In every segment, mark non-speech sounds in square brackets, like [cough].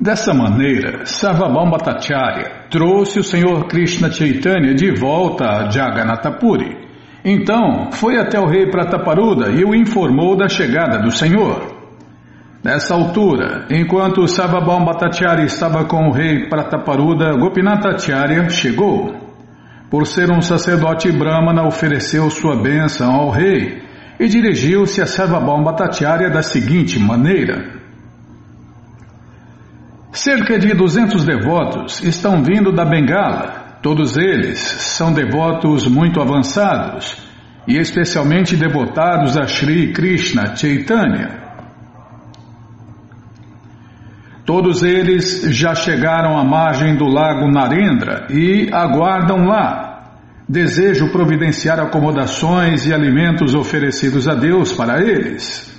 Dessa maneira, Sarvabhaum Bhattacharya trouxe o Senhor Krishna Chaitanya de volta a Jagannatapuri. Então, foi até o rei Prataparuda e o informou da chegada do Senhor. Nessa altura, enquanto Sarvabhaum Bhattacharya estava com o rei Prataparuda, Gopinathacharya chegou. Por ser um sacerdote brahmana, ofereceu sua bênção ao rei e dirigiu-se a Sarvabhaum Bhattacharya da seguinte maneira. Cerca de 200 devotos estão vindo da Bengala. Todos eles são devotos muito avançados e especialmente devotados a Sri Krishna Chaitanya. Todos eles já chegaram à margem do lago Narendra e aguardam lá. Desejo providenciar acomodações e alimentos oferecidos a Deus para eles.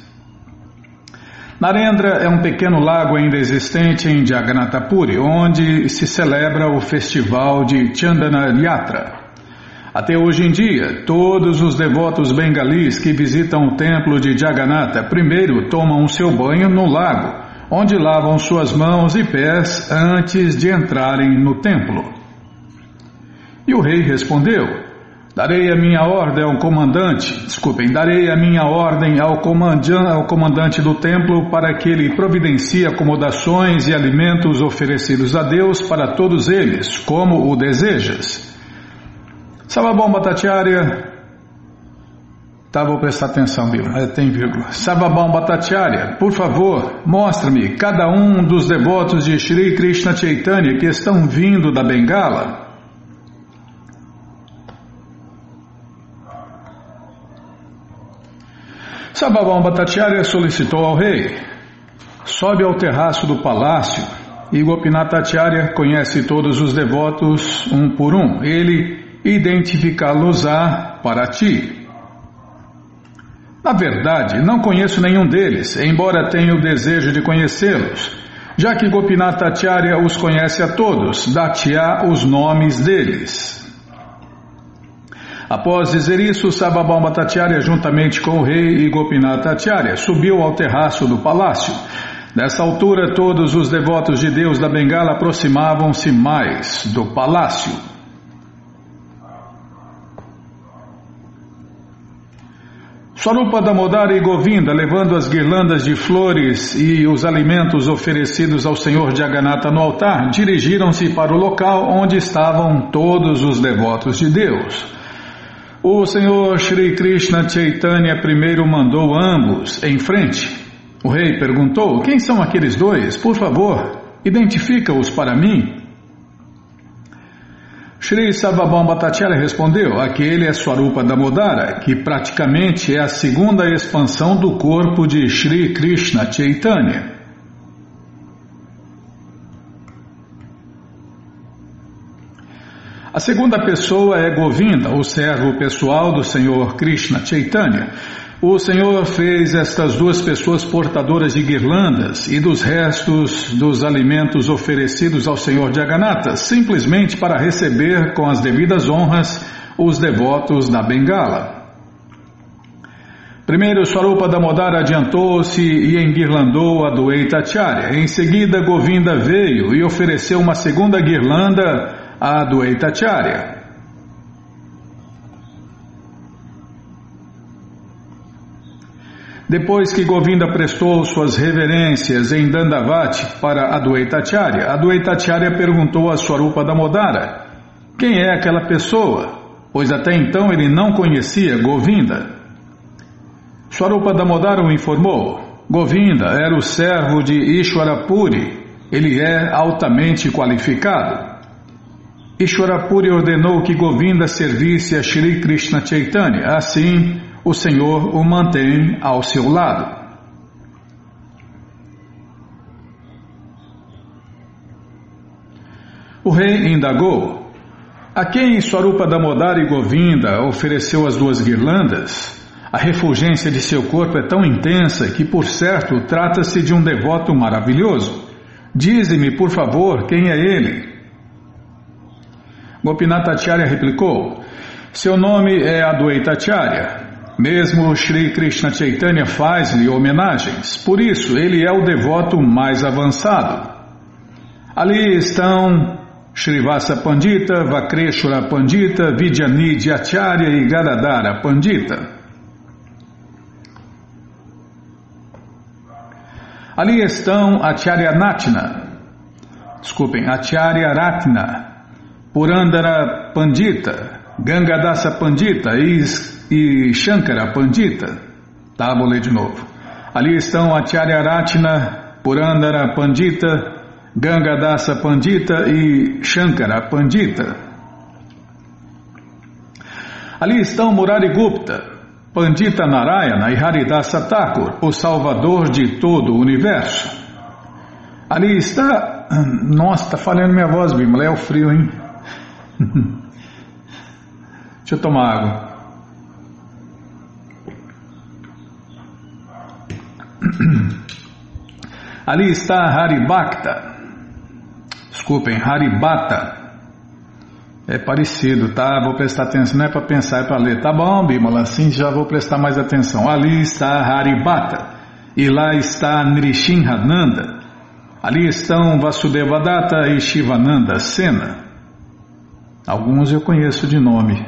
Narendra é um pequeno lago ainda existente em Jagannatapuri, onde se celebra o festival de Chandana Yatra. Até hoje em dia, todos os devotos bengalis que visitam o templo de Jagannatha primeiro tomam seu banho no lago, onde lavam suas mãos e pés antes de entrarem no templo. E o rei respondeu: Darei a minha ordem ao comandante, desculpem, darei a minha ordem ao, ao comandante do templo para que ele providencie acomodações e alimentos oferecidos a Deus para todos eles, como o desejas. Sababom Bhattacharya. Tá, vou prestar atenção, vírgula. É, tem vírgula. Sababom Bhattacharya, por favor, mostre-me cada um dos devotos de Shri Krishna Chaitanya que estão vindo da Bengala. Sababam Bhattacharya solicitou ao rei: sobe ao terraço do palácio e Gopinathacharya conhece todos os devotos um por um. Ele identificá-los-á para ti. Na verdade, não conheço nenhum deles, embora tenha o desejo de conhecê-los. Já que Gopinathacharya os conhece a todos, dá-te-á os nomes deles. Após dizer isso, Sababam Bhattacharya, juntamente com o rei e Gopinath Acharya, subiu ao terraço do palácio. Nessa altura, todos os devotos de Deus da Bengala aproximavam-se mais do palácio. Swarupa Damodara e Govinda, levando as guirlandas de flores e os alimentos oferecidos ao Senhor Jagannatha no altar, dirigiram-se para o local onde estavam todos os devotos de Deus. O Senhor Shri Krishna Chaitanya primeiro mandou ambos em frente. O rei perguntou: Quem são aqueles dois? Por favor, identifica-os para mim. Shri Sababam Bhattacharya respondeu: Aquele é Swarupa Damodara, que praticamente é a segunda expansão do corpo de Shri Krishna Chaitanya. A segunda pessoa é Govinda, o servo pessoal do Senhor Krishna Chaitanya. O Senhor fez estas duas pessoas portadoras de guirlandas e dos restos dos alimentos oferecidos ao Senhor Jagannatha, simplesmente para receber com as devidas honras os devotos da Bengala. Primeiro, Swarupa Damodara adiantou-se e enguirlandou a Dueita Acharya. Em seguida, Govinda veio e ofereceu uma segunda guirlanda a Advaitacharya. Depois que Govinda prestou suas reverências em Dandavati para Advaitacharya, Advaitacharya perguntou a Swarupa Damodara quem é aquela pessoa, pois até então ele não conhecia Govinda. Swarupa Damodara o informou. Govinda era o servo de Ishwarapuri, ele é altamente qualificado. Ishwarapuri ordenou que Govinda servisse a Shri Krishna Chaitanya, assim o Senhor o mantém ao seu lado. O rei indagou: A quem Swarupa e Govinda ofereceu as duas guirlandas? A refulgência de seu corpo é tão intensa que, por certo, trata-se de um devoto maravilhoso. Dize-me, por favor, quem é ele? Gopinath Acharya replicou: Seu nome é Adwaita Acharya. Mesmo Sri Krishna Chaitanya faz-lhe homenagens, por isso ele é o devoto mais avançado. Ali estão Srivasa Pandita, Vakreshwara Pandita, Vidyanidhi Acharya e Gadadara Pandita. Ali estão Acharya Natna, desculpem, Acharya Ratna, Purandara Pandita, Gangadasa Pandita e, e Shankara Pandita. Tá, vou ler de novo. Ali estão Acharya Ratna, Purandara Pandita, Gangadasa Pandita e Shankara Pandita. Ali estão Murari Gupta, Pandita Narayana e Haridasa Thakur, o salvador de todo o universo. Ali está. [clears throat] Nossa, está falhando minha voz, Bimala, é o frio, hein? [laughs] Deixa eu tomar água. [clears throat] Ali está Haribhakta, desculpem, Haribata. É parecido, tá? Vou prestar atenção, não é para pensar, é para ler. Tá bom, Bimala, assim já vou prestar mais atenção. Ali está Haribata, e lá está Nrishinhananda. Ali estão Vasudevadatta e Shivananda Sena. Alguns eu conheço de nome.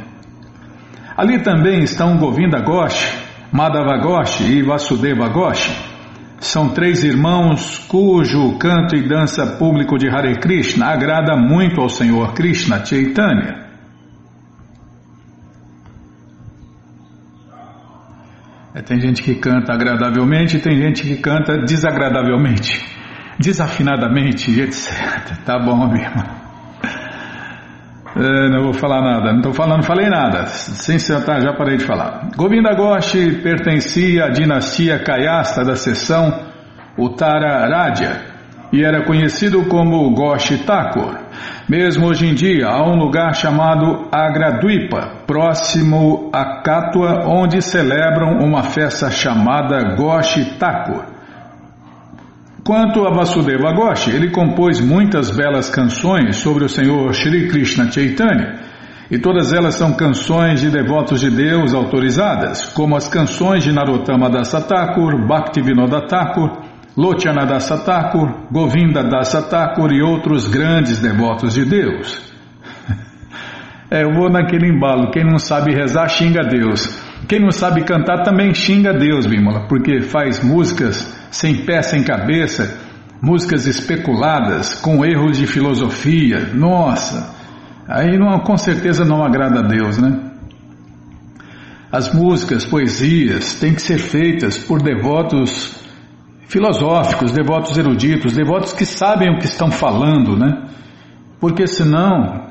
Ali também estão Govinda Ghosh, Madhava Ghosh e Vasudeva Ghosh. São três irmãos cujo canto e dança público de Hare Krishna agrada muito ao Senhor Krishna Chaitanya. É, tem gente que canta agradavelmente tem gente que canta desagradavelmente, desafinadamente, etc. Tá bom, meu irmão. É, não vou falar nada, não estou falando, falei nada, sem sentar, já parei de falar. Govinda Ghosh pertencia à dinastia Kayasta da seção Uttara Radya e era conhecido como Ghosh Thakur. Mesmo hoje em dia, há um lugar chamado Agradwipa, próximo a Katua, onde celebram uma festa chamada Ghosh Thakur. Quanto a Vasudeva Ghosh, ele compôs muitas belas canções sobre o Senhor Shri Krishna Chaitanya, e todas elas são canções de devotos de Deus autorizadas, como as canções de Narottama Dasa Thakur, Bhaktivinoda Thakur, Lochana Dasa Thakur, Govinda Dasa Thakur e outros grandes devotos de Deus. [laughs] É, eu vou naquele embalo, quem não sabe rezar xinga Deus. Quem não sabe cantar também xinga Deus, Bímola, porque faz músicas sem pé, sem cabeça, músicas especuladas, com erros de filosofia. Nossa, aí não, com certeza não agrada a Deus, né? As músicas, poesias têm que ser feitas por devotos filosóficos, devotos eruditos, devotos que sabem o que estão falando, né? Porque senão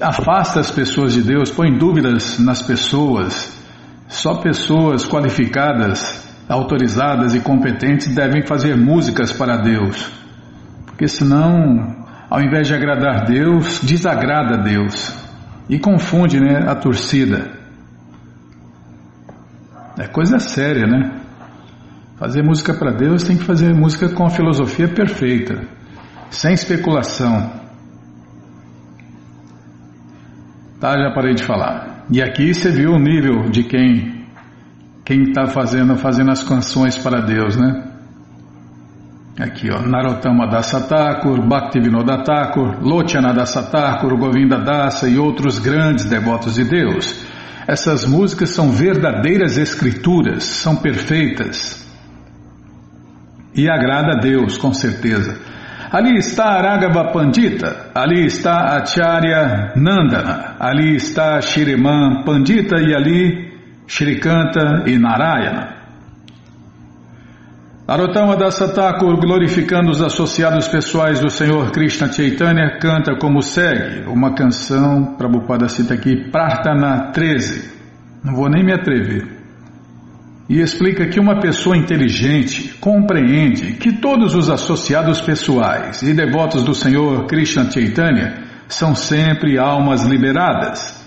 afasta as pessoas de Deus, põe dúvidas nas pessoas. Só pessoas qualificadas autorizadas e competentes devem fazer músicas para Deus, porque senão, ao invés de agradar Deus, desagrada Deus e confunde né, a torcida. É coisa séria, né? Fazer música para Deus tem que fazer música com a filosofia perfeita, sem especulação. Tá, já parei de falar. E aqui você viu o nível de quem quem está fazendo, fazendo as canções para Deus, né? Aqui, ó, Narottama Dasa Thakur, Bhaktivinoda Thakur, Lochana Dasa Thakur, Govinda Dasa e outros grandes devotos de Deus. Essas músicas são verdadeiras escrituras, são perfeitas. E agrada a Deus, com certeza. Ali está Aragava Pandita, ali está Acharya Nandana, ali está Shiriman Pandita e ali Shrikanta e Narayana. Narottama Dasa Thakur, glorificando os associados pessoais do Senhor Krishna Chaitanya, canta como segue, uma canção, Prabhupada cita aqui, Prarthana 13. Não vou nem me atrever. E explica que uma pessoa inteligente compreende que todos os associados pessoais e devotos do Senhor Krishna Chaitanya são sempre almas liberadas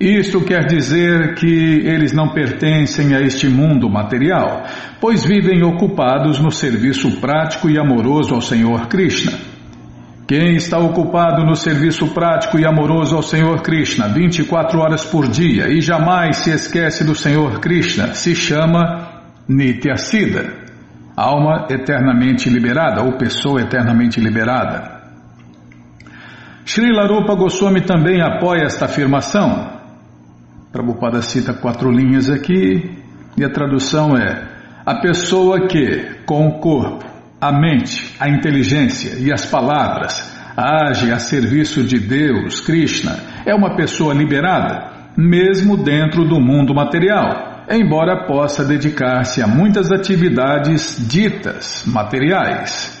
isto quer dizer que eles não pertencem a este mundo material, pois vivem ocupados no serviço prático e amoroso ao Senhor Krishna. Quem está ocupado no serviço prático e amoroso ao Senhor Krishna 24 horas por dia e jamais se esquece do Senhor Krishna se chama Nityasida, alma eternamente liberada ou pessoa eternamente liberada. Srila Rupa Goswami também apoia esta afirmação. Prabhupada cita quatro linhas aqui e a tradução é: a pessoa que, com o corpo, a mente, a inteligência e as palavras, age a serviço de Deus, Krishna, é uma pessoa liberada, mesmo dentro do mundo material, embora possa dedicar-se a muitas atividades ditas materiais.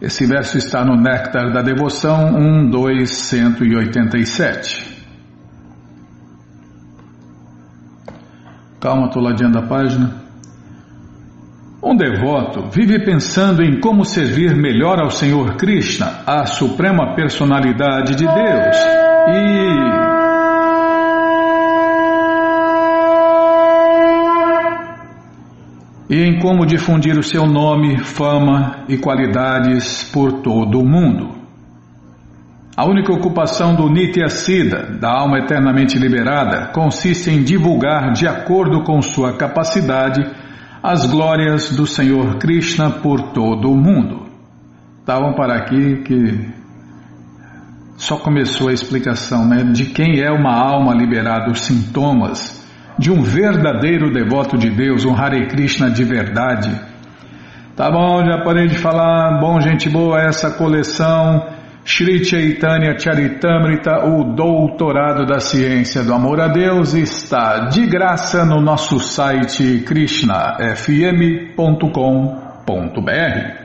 Esse verso está no Néctar da Devoção 12187. Calma, estou ladeando a página. Um devoto vive pensando em como servir melhor ao Senhor Krishna, a suprema personalidade de Deus, e e em como difundir o seu nome, fama e qualidades por todo o mundo. A única ocupação do Nitya Siddha, da alma eternamente liberada, consiste em divulgar, de acordo com sua capacidade, as glórias do Senhor Krishna por todo o mundo. Estavam para aqui que só começou a explicação né, de quem é uma alma liberada dos sintomas de um verdadeiro devoto de Deus, um Hare Krishna de verdade. Tá bom, já parei de falar. Bom, gente boa, essa coleção Sri Chaitanya Charitamrita, o doutorado da ciência do amor a Deus, está de graça no nosso site krishnafm.com.br.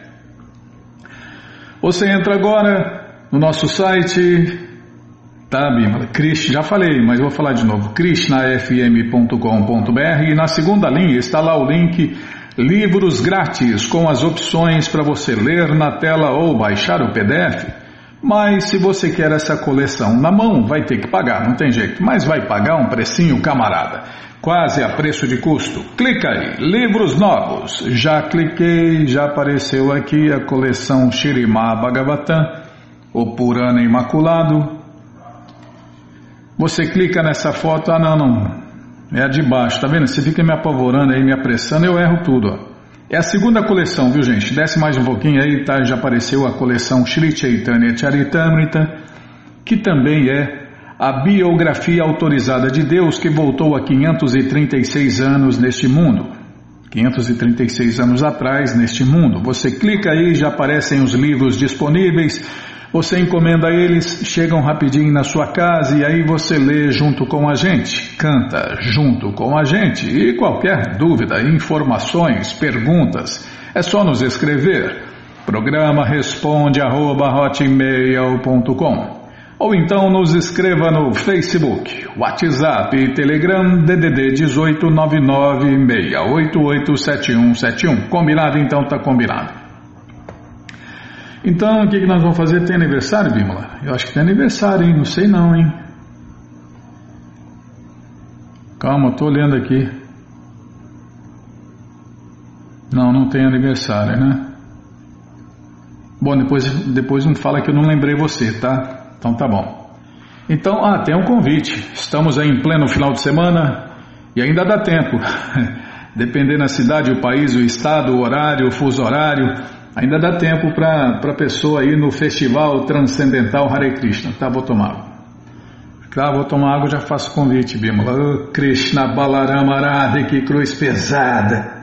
Você entra agora no nosso site Tá, Bimala? Krishna, já falei, mas vou falar de novo. krishnafm.com.br e na segunda linha está lá o link Livros Grátis com as opções para você ler na tela ou baixar o PDF. Mas se você quer essa coleção na mão, vai ter que pagar, não tem jeito. Mas vai pagar um precinho, camarada. Quase a preço de custo. Clica aí, livros novos. Já cliquei, já apareceu aqui a coleção Shirimá Bhagavatam, o Purana Imaculado, você clica nessa foto, ah não, não, é a de baixo, tá vendo? Você fica me apavorando aí, me apressando, eu erro tudo. Ó. É a segunda coleção, viu gente? Desce mais um pouquinho aí, tá? Já apareceu a coleção Sri Chaitanya Charitamrita, que também é a biografia autorizada de Deus que voltou há 536 anos neste mundo. 536 anos atrás neste mundo. Você clica aí, já aparecem os livros disponíveis você encomenda eles, chegam rapidinho na sua casa e aí você lê junto com a gente, canta junto com a gente. E qualquer dúvida, informações, perguntas, é só nos escrever. Programa responde arroba, ou então nos escreva no Facebook, WhatsApp e Telegram DDD 18996887171. Combinado? Então tá combinado. Então, o que, que nós vamos fazer? Tem aniversário, Bímola? Eu acho que tem aniversário, hein? Não sei não, hein? Calma, estou olhando aqui. Não, não tem aniversário, né? Bom, depois, depois não fala que eu não lembrei você, tá? Então tá bom. Então, ah, tem um convite. Estamos aí em pleno final de semana e ainda dá tempo. [laughs] Dependendo da cidade, o país, o estado, o horário, o fuso horário. Ainda dá tempo para a pessoa ir no Festival Transcendental Hare Krishna. Tá, vou tomar água. Tá, vou tomar água já faço convite, Bimala. Oh, Krishna Balarama Radha, que cruz pesada.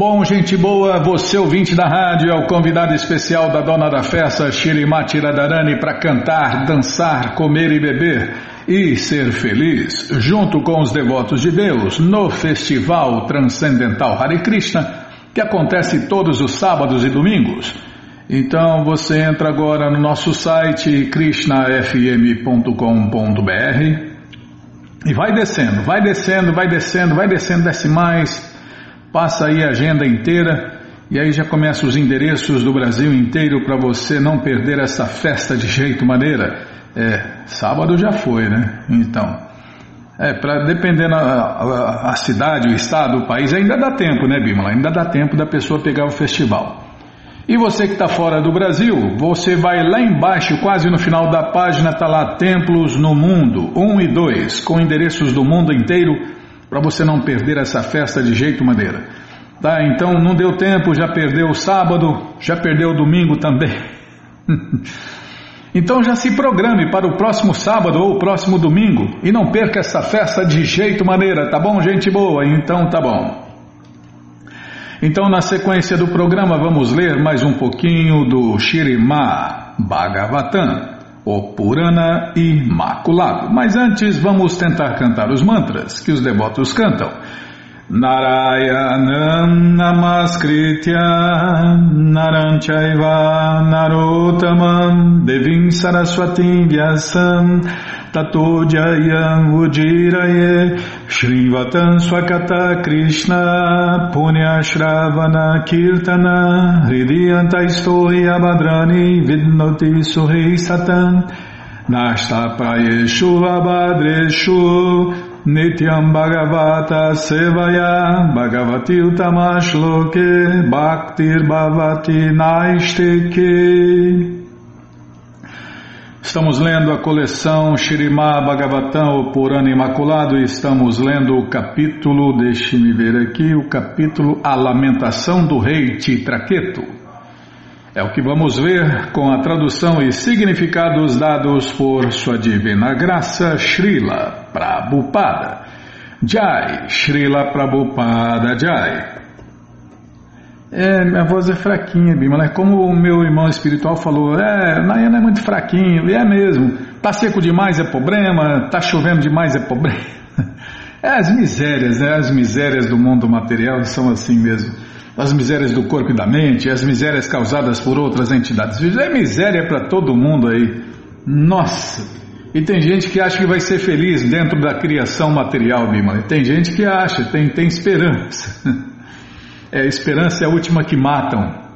Bom, gente boa, você ouvinte da rádio é o convidado especial da dona da festa, Shirimati Radharani, para cantar, dançar, comer e beber e ser feliz, junto com os devotos de Deus, no Festival Transcendental Hare Krishna, que acontece todos os sábados e domingos. Então você entra agora no nosso site krishnafm.com.br e vai descendo, vai descendo, vai descendo, vai descendo, desce mais Passa aí a agenda inteira e aí já começa os endereços do Brasil inteiro para você não perder essa festa de jeito maneira. É, sábado já foi, né? Então, é, para dependendo a, a, a, cidade, o estado, o país, ainda dá tempo, né, Bímola? Ainda dá tempo da pessoa pegar o festival. E você que está fora do Brasil, você vai lá embaixo, quase no final da página, está lá Templos no Mundo, 1 e 2, com endereços do mundo inteiro para você não perder essa festa de jeito maneira. Tá, então não deu tempo, já perdeu o sábado, já perdeu o domingo também. [laughs] então já se programe para o próximo sábado ou o próximo domingo e não perca essa festa de jeito maneira, tá bom, gente boa? Então tá bom. Então, na sequência do programa, vamos ler mais um pouquinho do Shirima Bhagavatam, o Purana Imaculado. Mas antes, vamos tentar cantar os mantras que os devotos cantam. Narayanam Namaskritya Naranchaiva Narotamam Devim Saraswatim Vyasam Tato Jayam Ujiraye Shrivatan Swakata Krishna Punya Shravana Kirtana Hridiyanta Istori Abhadrani Vidnoti Suhi Satan Nashta Prayeshu Abhadreshu Nityam Bhagavata Sevaya Bhagavati Utamashloke Bhaktir Bhavati Naisteke Estamos lendo a coleção Shirimá Bhagavatam, o Purana Imaculado, e estamos lendo o capítulo, deixe-me ver aqui, o capítulo A Lamentação do Rei Titraqueto. É o que vamos ver com a tradução e significados dados por Sua Divina Graça Srila Prabhupada. Jai, Srila Prabhupada Jai. É, minha voz é fraquinha, Bima, né? Como o meu irmão espiritual falou, é, Nayana é muito fraquinho, e é mesmo. Tá seco demais é problema, tá chovendo demais é problema. [laughs] É as misérias, né? As misérias do mundo material são assim mesmo as misérias do corpo e da mente, as misérias causadas por outras entidades. É miséria para todo mundo aí. Nossa! E tem gente que acha que vai ser feliz dentro da criação material, Bima. Tem gente que acha, tem, tem esperança. [laughs] É, esperança é a última que matam.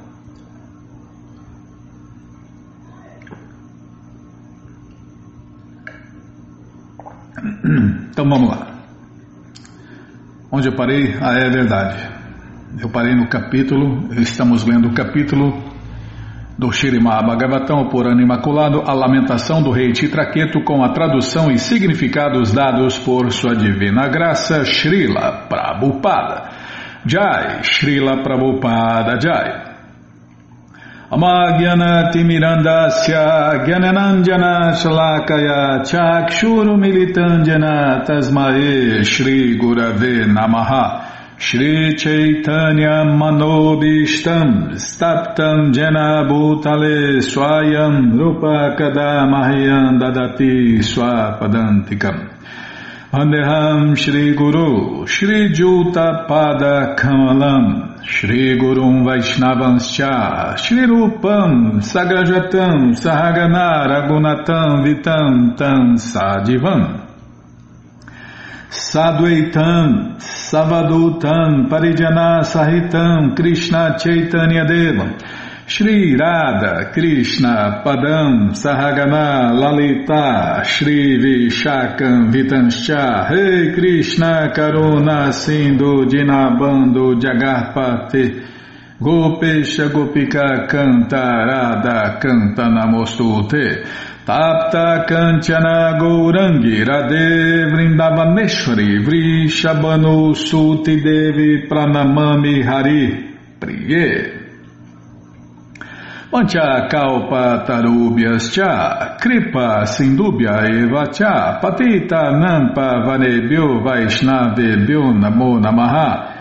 Então vamos lá. Onde eu parei? Ah, é verdade. Eu parei no capítulo, estamos lendo o capítulo do Shirimá Bhagavatam, o Purana Imaculado, a lamentação do rei Titraqueto com a tradução e significados dados por sua divina graça, Srila Prabhupada. Jai, Srila Prabhupada Jai. Amagyanaatimirandasya Gyananandjana Shalakaya Chakshuru Tasmae Shri Gurave Namaha Shri Chaitanya Manobishtam Staptam Jena Bhutale Swayam Rupa Kadamahyam Dadati Swapadantikam Andeham Shri Guru Shri Juta Pada Kamalam Shri Gurum Vaishnavanscha Shri Rupam Sagrajatam Sahagana Ragunatam Vitam Tam Sadivam. Sadhuaitam, Savadutam, Parijana Sahitam, Krishna Chaitanya Devam, Shri Radha, Krishna, Padam, Sahagana, Lalita, Shri Vishakam, Vitanscha, hey Krishna, Karuna, Sindhu, Dinabando, Jagarpate, Gopesha Gopika Canta Radha Namostute Tapta Kanchana Gourangi Radhe Vrindavaneshwari Vrishabhanu Suti Devi Pranamami Hari Priye Pancha Kalpa Tarubhyas Cha Kripa Sindubhya Eva Cha Patita Nampa Vanebhyo Vaishnavebhyo Namo Namaha.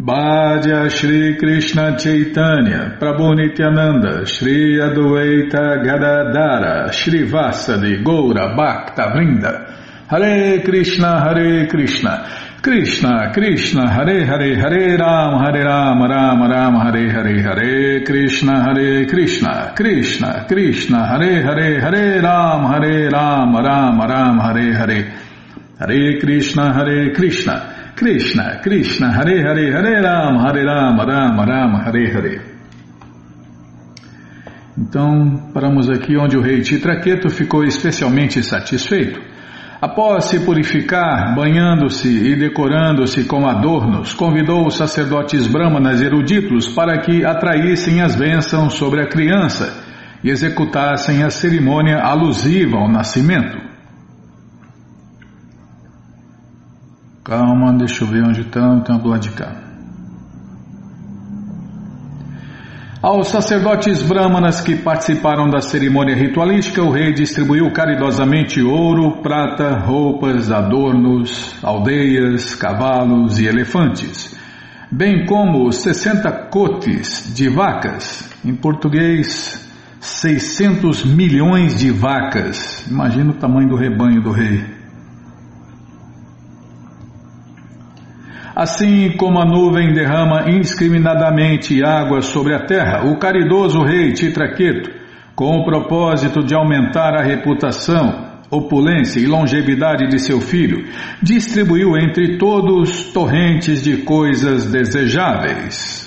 Bhaja Shri Krishna Chaitanya, Prabhu Nityananda, Shri Adueita Gadadara, Shri Vasadi, Goura, Bhakta Vrinda, Hare Krishna, Hare Krishna, Krishna, Krishna, Hare Hare, Hare Ram, Hare Ram, Ram Ram, Hare Hare, Hare Krishna, Hare Krishna, Krishna, Krishna, Hare Hare, Hare Ram, Hare Ram, Ram Ram, Hare Hare, Hare Krishna, Hare Krishna, Krishna, Krishna, Hare Hare, Hare Rama, Hare Rama, Rama Rama, Hare Hare. Então, paramos aqui onde o rei Titraqueto ficou especialmente satisfeito. Após se purificar, banhando-se e decorando-se com adornos, convidou os sacerdotes brahmanas eruditos para que atraíssem as bênçãos sobre a criança e executassem a cerimônia alusiva ao nascimento. Calma, deixa eu ver onde estão, estão do lado de cá. Aos sacerdotes brahmanas que participaram da cerimônia ritualística, o rei distribuiu caridosamente ouro, prata, roupas, adornos, aldeias, cavalos e elefantes, bem como 60 cotes de vacas, em português, 600 milhões de vacas. Imagina o tamanho do rebanho do rei. Assim como a nuvem derrama indiscriminadamente água sobre a terra, o caridoso rei Titraqueto, com o propósito de aumentar a reputação, opulência e longevidade de seu filho, distribuiu entre todos torrentes de coisas desejáveis.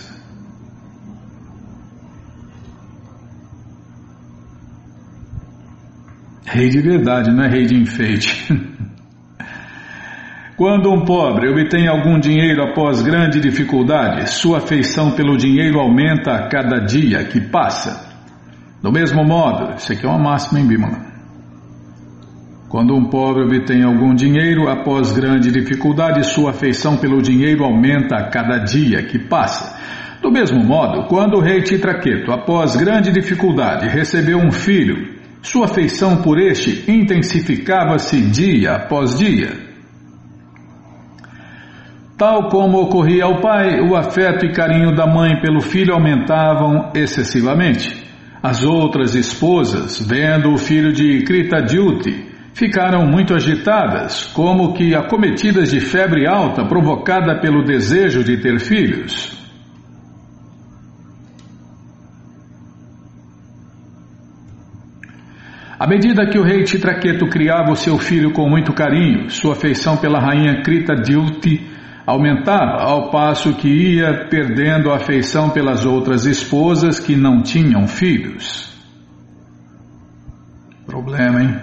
Rei de verdade, não é rei de enfeite. [laughs] Quando um pobre obtém algum dinheiro após grande dificuldade, sua afeição pelo dinheiro aumenta a cada dia que passa. Do mesmo modo, isso aqui é uma máxima em Bimala. Quando um pobre obtém algum dinheiro após grande dificuldade, sua afeição pelo dinheiro aumenta a cada dia que passa. Do mesmo modo, quando o rei Titraqueto, após grande dificuldade, recebeu um filho, sua afeição por este intensificava-se dia após dia. Tal como ocorria ao pai, o afeto e carinho da mãe pelo filho aumentavam excessivamente. As outras esposas, vendo o filho de Krita Dyuti, ficaram muito agitadas, como que acometidas de febre alta provocada pelo desejo de ter filhos. À medida que o rei Titraqueto criava o seu filho com muito carinho, sua afeição pela rainha Krita Dyuti aumentava, ao passo que ia perdendo afeição pelas outras esposas que não tinham filhos. Problema, hein?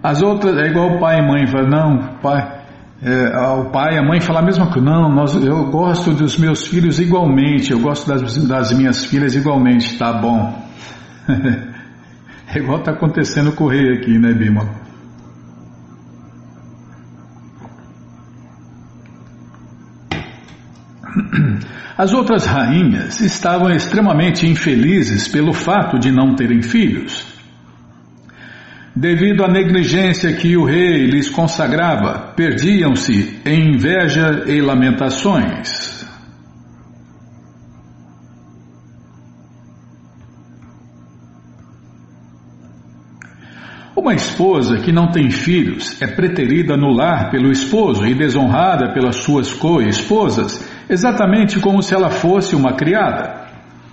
As outras, é igual o pai e mãe, fala, não, pai, é, o pai e a mãe falam a mesma coisa, não, nós, eu gosto dos meus filhos igualmente, eu gosto das, das minhas filhas igualmente, tá bom. [laughs] é igual está acontecendo com o rei aqui, né, Bima? [clears throat] As outras rainhas estavam extremamente infelizes pelo fato de não terem filhos. Devido à negligência que o rei lhes consagrava, perdiam-se em inveja e lamentações. Uma esposa que não tem filhos é preterida no lar pelo esposo e desonrada pelas suas co-esposas exatamente como se ela fosse uma criada.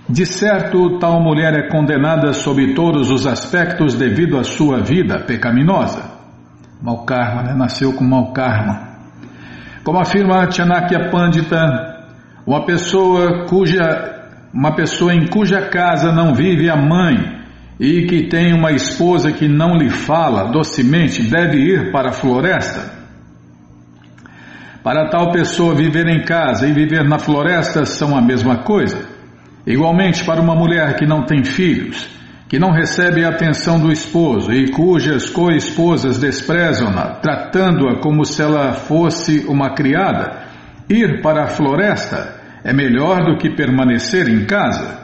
De certo, tal mulher é condenada sob todos os aspectos devido à sua vida pecaminosa. Mal karma, né? Nasceu com mau karma. Como afirma Chanakya Pandita, uma pessoa cuja uma pessoa em cuja casa não vive a mãe e que tem uma esposa que não lhe fala docemente deve ir para a floresta para tal pessoa viver em casa e viver na floresta são a mesma coisa. Igualmente, para uma mulher que não tem filhos, que não recebe a atenção do esposo e cujas co-esposas desprezam-na, tratando-a como se ela fosse uma criada, ir para a floresta é melhor do que permanecer em casa.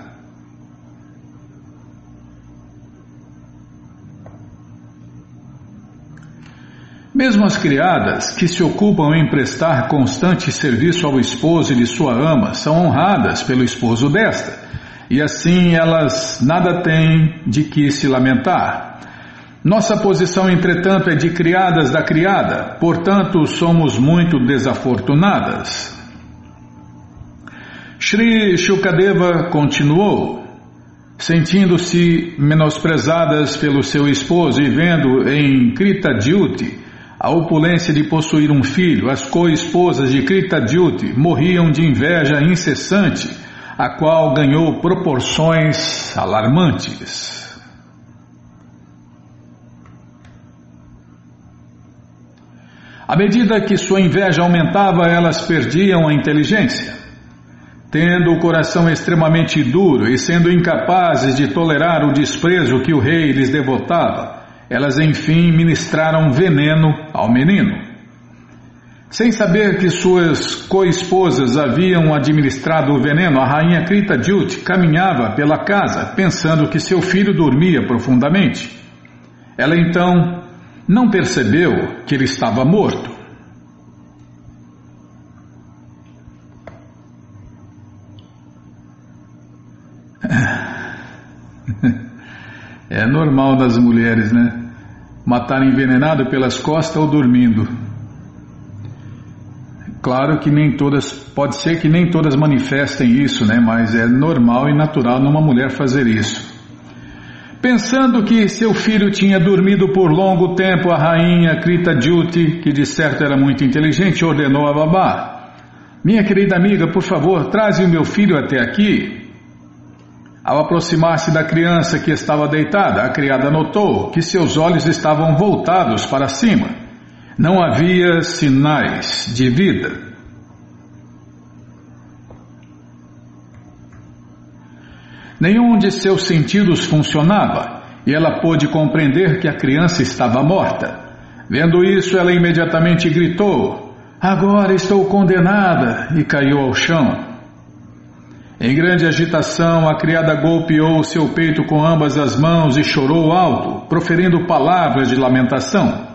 Mesmo as criadas, que se ocupam em prestar constante serviço ao esposo e de sua ama, são honradas pelo esposo desta, e assim elas nada têm de que se lamentar. Nossa posição, entretanto, é de criadas da criada, portanto, somos muito desafortunadas. Shri Shukadeva continuou. Sentindo-se menosprezadas pelo seu esposo e vendo em Krita Dyuti a opulência de possuir um filho, as co-esposas de Krita Dyuti morriam de inveja incessante, a qual ganhou proporções alarmantes. À medida que sua inveja aumentava, elas perdiam a inteligência. Tendo o coração extremamente duro e sendo incapazes de tolerar o desprezo que o rei lhes devotava, elas enfim ministraram veneno ao menino. Sem saber que suas co-esposas haviam administrado o veneno, a rainha Krita Jut caminhava pela casa pensando que seu filho dormia profundamente. Ela então não percebeu que ele estava morto. É normal das mulheres, né? Matar envenenado pelas costas ou dormindo. Claro que nem todas, pode ser que nem todas manifestem isso, né? Mas é normal e natural numa mulher fazer isso. Pensando que seu filho tinha dormido por longo tempo, a rainha Krita Juti, que de certo era muito inteligente, ordenou a babá: Minha querida amiga, por favor, traze o meu filho até aqui. Ao aproximar-se da criança que estava deitada, a criada notou que seus olhos estavam voltados para cima. Não havia sinais de vida. Nenhum de seus sentidos funcionava e ela pôde compreender que a criança estava morta. Vendo isso, ela imediatamente gritou: Agora estou condenada! e caiu ao chão. Em grande agitação, a criada golpeou seu peito com ambas as mãos e chorou alto, proferindo palavras de lamentação.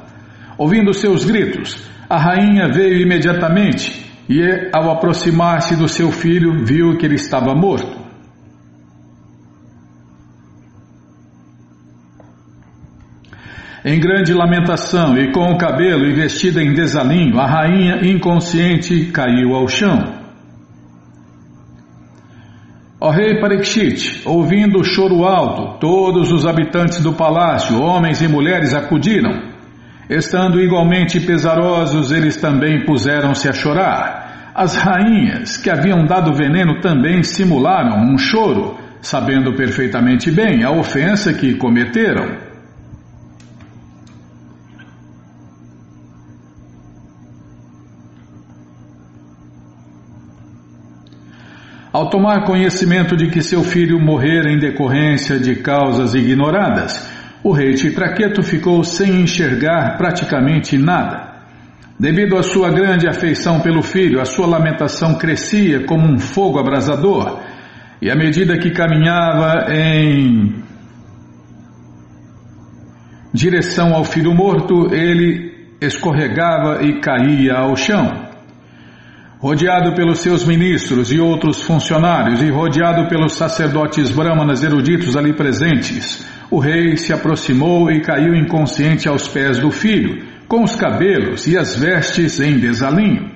Ouvindo seus gritos, a rainha veio imediatamente e, ao aproximar-se do seu filho, viu que ele estava morto. Em grande lamentação e com o cabelo investido em desalinho, a rainha inconsciente caiu ao chão. Ó rei Parikshit, ouvindo o choro alto, todos os habitantes do palácio, homens e mulheres, acudiram. Estando igualmente pesarosos, eles também puseram-se a chorar. As rainhas que haviam dado veneno também simularam um choro, sabendo perfeitamente bem a ofensa que cometeram. Ao tomar conhecimento de que seu filho morrera em decorrência de causas ignoradas, o rei Titraqueto ficou sem enxergar praticamente nada. Devido à sua grande afeição pelo filho, a sua lamentação crescia como um fogo abrasador, e à medida que caminhava em direção ao filho morto, ele escorregava e caía ao chão. Rodeado pelos seus ministros e outros funcionários e rodeado pelos sacerdotes brahmanas eruditos ali presentes, o rei se aproximou e caiu inconsciente aos pés do filho, com os cabelos e as vestes em desalinho.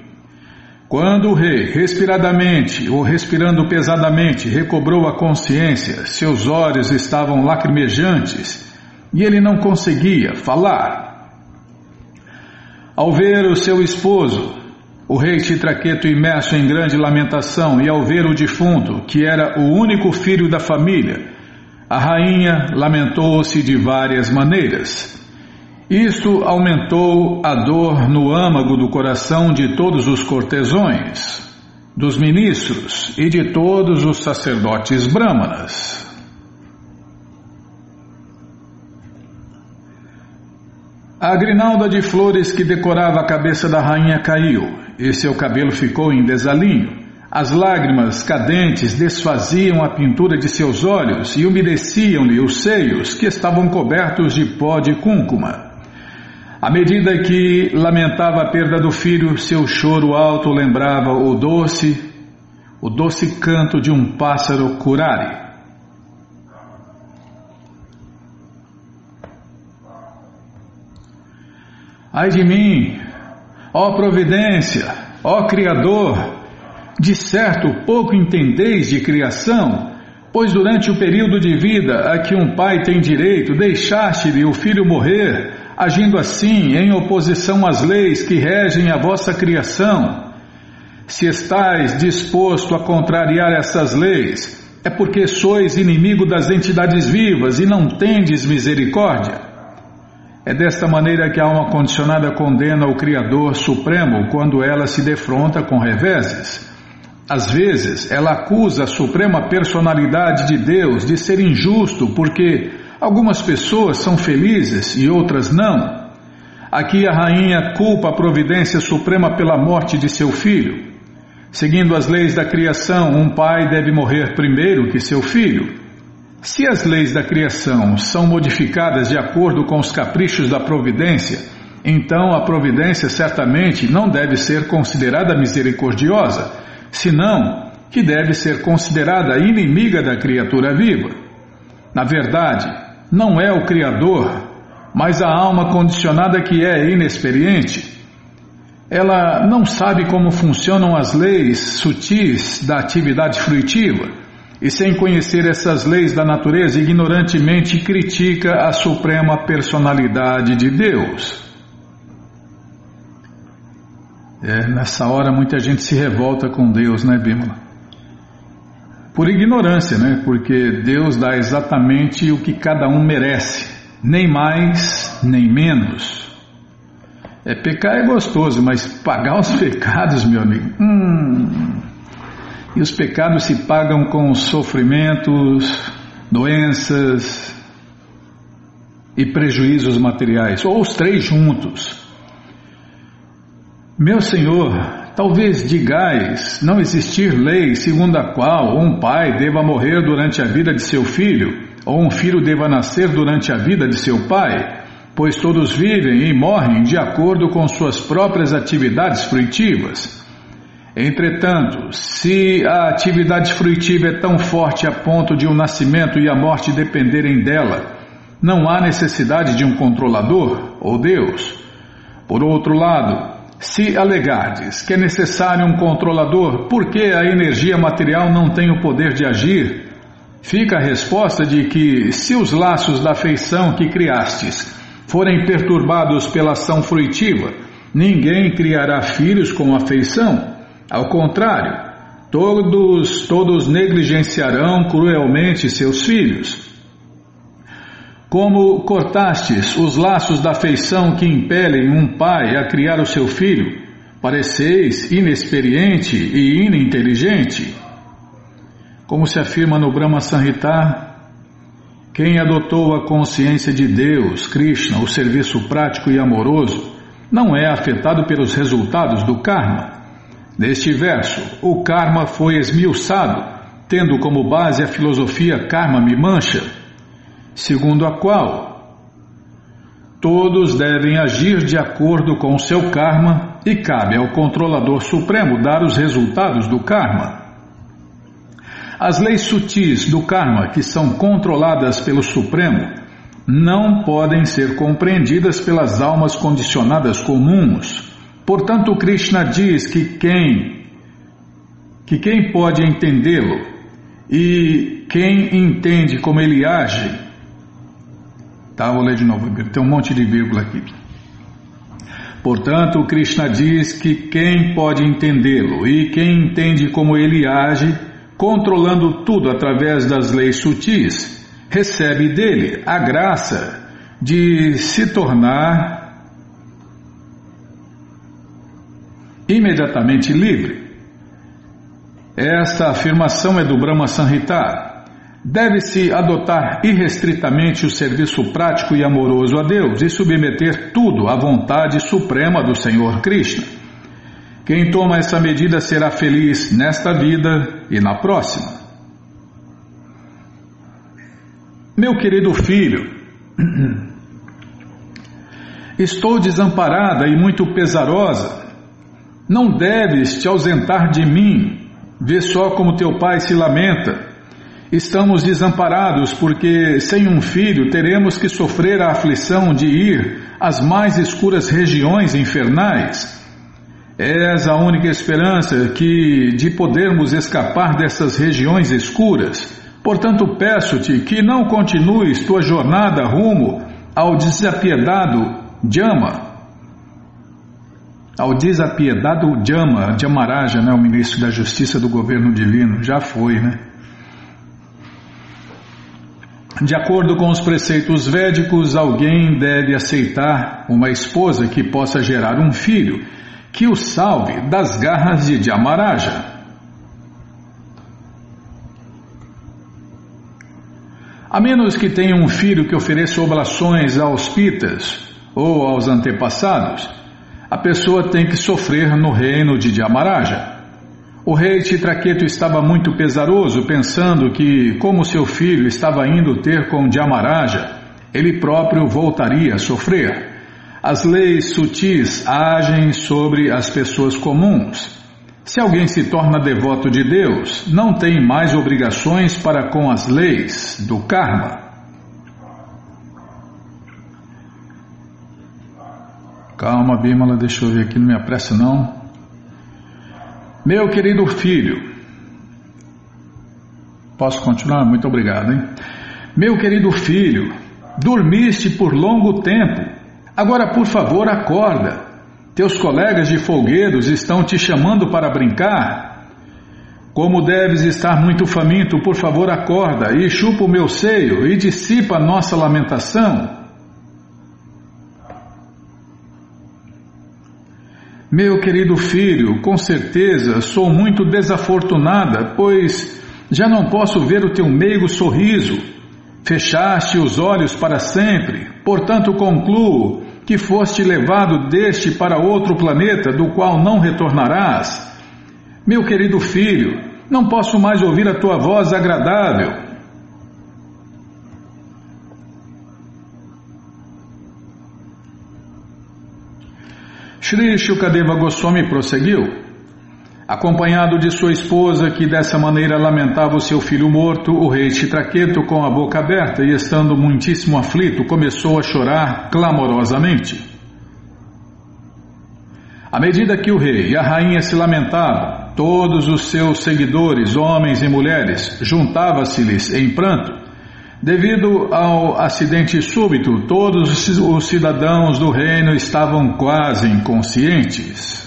Quando o rei, respiradamente ou respirando pesadamente, recobrou a consciência, seus olhos estavam lacrimejantes e ele não conseguia falar. Ao ver o seu esposo, o rei Chitraqueto, imerso em grande lamentação, e ao ver o defunto, que era o único filho da família, a rainha lamentou-se de várias maneiras. Isto aumentou a dor no âmago do coração de todos os cortesões, dos ministros e de todos os sacerdotes brâmanas. A grinalda de flores que decorava a cabeça da rainha caiu e seu cabelo ficou em desalinho. As lágrimas cadentes desfaziam a pintura de seus olhos e umedeciam-lhe os seios, que estavam cobertos de pó de cúncuma. À medida que lamentava a perda do filho, seu choro alto lembrava o doce, o doce canto de um pássaro curare. Ai de mim, Ó providência, ó Criador, de certo pouco entendeis de criação, pois durante o período de vida a que um pai tem direito, deixaste-lhe o filho morrer, agindo assim em oposição às leis que regem a vossa criação. Se estais disposto a contrariar essas leis, é porque sois inimigo das entidades vivas e não tendes misericórdia. É desta maneira que a alma condicionada condena o Criador Supremo quando ela se defronta com reveses. Às vezes, ela acusa a suprema personalidade de Deus de ser injusto porque algumas pessoas são felizes e outras não. Aqui a rainha culpa a providência suprema pela morte de seu filho. Seguindo as leis da criação, um pai deve morrer primeiro que seu filho. Se as leis da criação são modificadas de acordo com os caprichos da providência, então a providência certamente não deve ser considerada misericordiosa, senão que deve ser considerada inimiga da criatura viva. Na verdade, não é o Criador, mas a alma condicionada que é inexperiente. Ela não sabe como funcionam as leis sutis da atividade fruitiva e, sem conhecer essas leis da natureza, ignorantemente critica a suprema personalidade de Deus. É, nessa hora muita gente se revolta com Deus, né, Bímola? Por ignorância, né? Porque Deus dá exatamente o que cada um merece, nem mais, nem menos. É, pecar é gostoso, mas pagar os [laughs] pecados, meu amigo, hum, e os pecados se pagam com sofrimentos, doenças e prejuízos materiais, ou os três juntos. Meu Senhor, talvez digais não existir lei segundo a qual um pai deva morrer durante a vida de seu filho, ou um filho deva nascer durante a vida de seu pai, pois todos vivem e morrem de acordo com suas próprias atividades fruitivas. Entretanto, se a atividade fruitiva é tão forte a ponto de o nascimento e a morte dependerem dela, não há necessidade de um controlador ou Deus. Por outro lado, se alegardes que é necessário um controlador, por que a energia material não tem o poder de agir? Fica a resposta de que, se os laços da afeição que criastes forem perturbados pela ação fruitiva, ninguém criará filhos com afeição ao contrário, todos, todos negligenciarão cruelmente seus filhos. Como cortastes os laços da afeição que impelem um pai a criar o seu filho, pareceis inexperiente e ininteligente. Como se afirma no Brahma Sanhita, quem adotou a consciência de Deus, Krishna, o serviço prático e amoroso, não é afetado pelos resultados do karma. Neste verso, o karma foi esmiuçado, tendo como base a filosofia karma mimancha, segundo a qual todos devem agir de acordo com o seu karma e cabe ao controlador supremo dar os resultados do karma. As leis sutis do karma, que são controladas pelo Supremo, não podem ser compreendidas pelas almas condicionadas comuns Portanto, Krishna diz que quem que quem pode entendê-lo e quem entende como ele age. Tá, vou ler de novo, tem um monte de vírgula aqui. Portanto, Krishna diz que quem pode entendê-lo e quem entende como ele age, controlando tudo através das leis sutis, recebe dele a graça de se tornar imediatamente livre. Esta afirmação é do Brahma Sanhita. Deve-se adotar irrestritamente o serviço prático e amoroso a Deus e submeter tudo à vontade suprema do Senhor Krishna. Quem toma essa medida será feliz nesta vida e na próxima. Meu querido filho, [clears throat] estou desamparada e muito pesarosa não deves te ausentar de mim. Vê só como teu pai se lamenta. Estamos desamparados porque, sem um filho, teremos que sofrer a aflição de ir às mais escuras regiões infernais. És a única esperança que de podermos escapar dessas regiões escuras. Portanto, peço-te que não continues tua jornada rumo ao desapiedado Jama ao desapiedado Jama, Jamaraja, né, o ministro da Justiça do governo divino, já foi, né? De acordo com os preceitos védicos, alguém deve aceitar uma esposa que possa gerar um filho que o salve das garras de Jamaraja. A menos que tenha um filho que ofereça oblações aos pitas, ou aos antepassados, a pessoa tem que sofrer no reino de Dhyamaraja. O rei Titraqueto estava muito pesaroso, pensando que, como seu filho estava indo ter com Dhyamaraja, ele próprio voltaria a sofrer. As leis sutis agem sobre as pessoas comuns. Se alguém se torna devoto de Deus, não tem mais obrigações para com as leis do karma. Calma, Bímala, deixa eu ver aqui, não me apressa não. Meu querido filho, posso continuar? Muito obrigado, hein? Meu querido filho, dormiste por longo tempo, agora por favor acorda. Teus colegas de folguedos estão te chamando para brincar. Como deves estar muito faminto, por favor acorda e chupa o meu seio e dissipa a nossa lamentação. Meu querido filho, com certeza sou muito desafortunada, pois já não posso ver o teu meigo sorriso. Fechaste os olhos para sempre, portanto concluo que foste levado deste para outro planeta do qual não retornarás. Meu querido filho, não posso mais ouvir a tua voz agradável. Shri Shukadeva Goswami prosseguiu. Acompanhado de sua esposa, que dessa maneira lamentava o seu filho morto, o rei Chitraketo, com a boca aberta e estando muitíssimo aflito, começou a chorar clamorosamente. À medida que o rei e a rainha se lamentavam, todos os seus seguidores, homens e mulheres, juntavam-se-lhes em pranto Devido ao acidente súbito, todos os cidadãos do reino estavam quase inconscientes.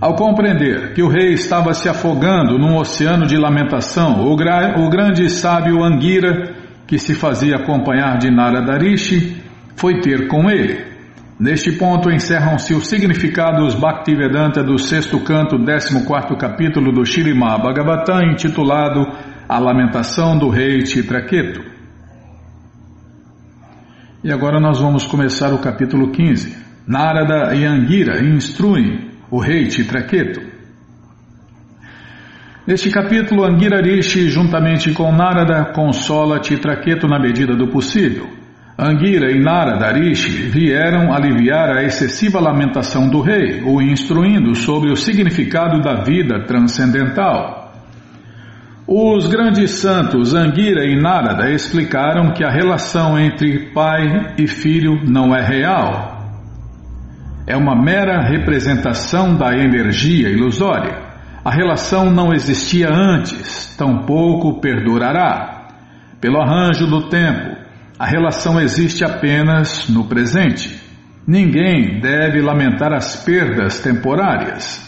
Ao compreender que o rei estava se afogando num oceano de lamentação, o, gra o grande sábio Angira, que se fazia acompanhar de Naradarishi, foi ter com ele. Neste ponto encerram-se os significados Bhaktivedanta do sexto canto, décimo quarto capítulo do Shirimá Bhagavatam, intitulado A Lamentação do Rei Titraketu. E agora nós vamos começar o capítulo 15. Narada e Angira instruem o rei Titraketu. Neste capítulo, Angira Rishi, juntamente com Narada, consola Titraketu na medida do possível. Angira e Narada Rishi vieram aliviar a excessiva lamentação do rei, o instruindo sobre o significado da vida transcendental. Os grandes santos Angira e Narada explicaram que a relação entre pai e filho não é real. É uma mera representação da energia ilusória. A relação não existia antes, tampouco perdurará. Pelo arranjo do tempo, a relação existe apenas no presente. Ninguém deve lamentar as perdas temporárias.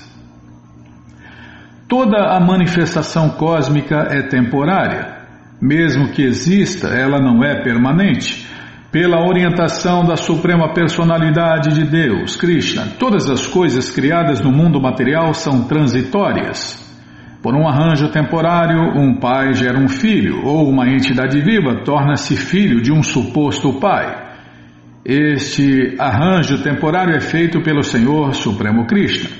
Toda a manifestação cósmica é temporária. Mesmo que exista, ela não é permanente. Pela orientação da Suprema Personalidade de Deus, Krishna, todas as coisas criadas no mundo material são transitórias. Por um arranjo temporário, um pai gera um filho, ou uma entidade viva torna-se filho de um suposto pai. Este arranjo temporário é feito pelo Senhor Supremo Krishna.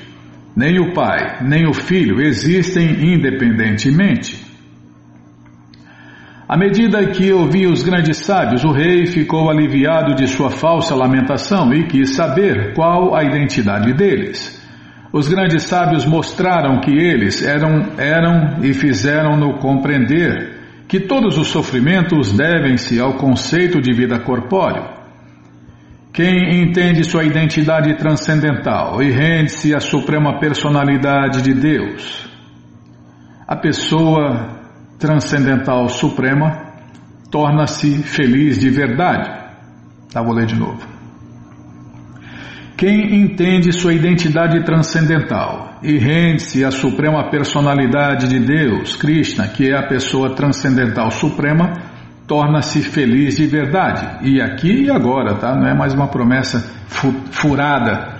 Nem o pai, nem o filho existem independentemente. À medida que ouvia os grandes sábios, o rei ficou aliviado de sua falsa lamentação e quis saber qual a identidade deles. Os grandes sábios mostraram que eles eram, eram e fizeram-no compreender que todos os sofrimentos devem-se ao conceito de vida corpóreo. Quem entende sua identidade transcendental e rende-se à suprema personalidade de Deus, a pessoa transcendental suprema torna-se feliz de verdade. Tá, vou ler de novo. Quem entende sua identidade transcendental e rende-se à suprema personalidade de Deus, Krishna, que é a pessoa transcendental suprema, torna-se feliz de verdade. E aqui e agora, tá? Não é mais uma promessa furada.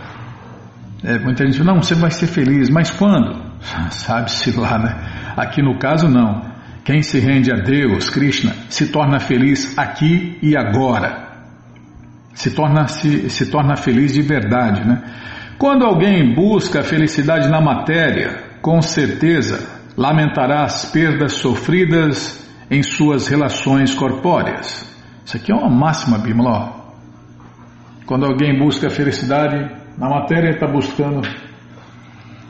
É, muita gente não, você vai ser feliz, mas quando? [laughs] Sabe-se lá, né? Aqui no caso, não. Quem se rende a Deus, Krishna, se torna feliz aqui e agora. Se torna, se, se torna feliz de verdade, né? Quando alguém busca a felicidade na matéria, com certeza lamentará as perdas sofridas em suas relações corpóreas. Isso aqui é uma máxima, Bimala. Quando alguém busca a felicidade na matéria, está buscando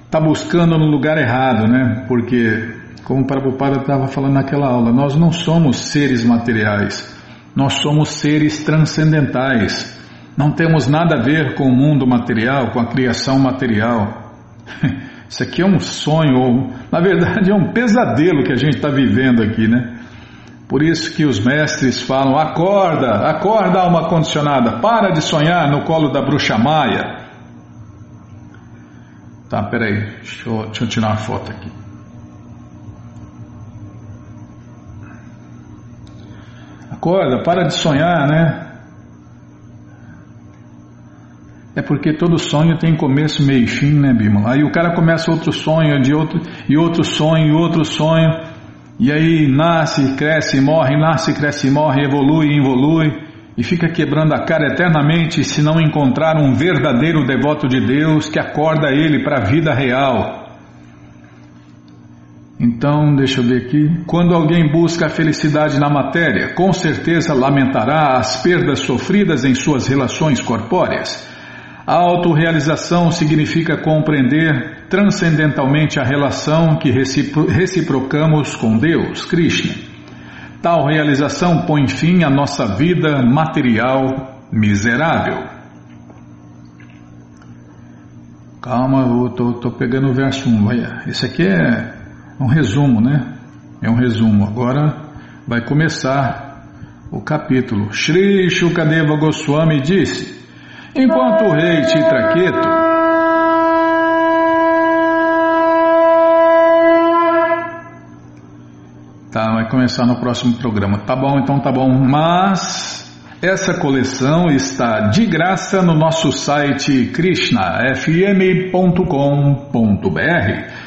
está buscando no lugar errado, né? Porque, como o Prabhupada estava falando naquela aula, nós não somos seres materiais, nós somos seres transcendentais. Não temos nada a ver com o mundo material, com a criação material. [laughs] Isso aqui é um sonho, ou na verdade é um pesadelo que a gente está vivendo aqui, né? Por isso que os mestres falam: acorda, acorda, alma condicionada, para de sonhar no colo da bruxa maia. Tá, peraí, deixa eu, deixa eu tirar uma foto aqui. Acorda, para de sonhar, né? É porque todo sonho tem começo, meio e fim, né, Bímola? Aí o cara começa outro sonho, de outro, e outro sonho, e outro sonho, e aí nasce, cresce, morre, nasce, cresce, morre, evolui, evolui e fica quebrando a cara eternamente se não encontrar um verdadeiro devoto de Deus que acorda ele para a vida real. Então, deixa eu ver aqui. Quando alguém busca a felicidade na matéria, com certeza lamentará as perdas sofridas em suas relações corpóreas. A autorrealização significa compreender transcendentalmente a relação que recipro reciprocamos com Deus, Krishna. Tal realização põe fim à nossa vida material miserável. Calma, eu tô, tô pegando o verso 1. Olha, esse aqui é um resumo, né? É um resumo. Agora vai começar o capítulo. Shri Shukadeva Goswami disse: Enquanto o rei Titraketo Tá, vai começar no próximo programa. Tá bom, então tá bom. Mas essa coleção está de graça no nosso site krishnafm.com.br.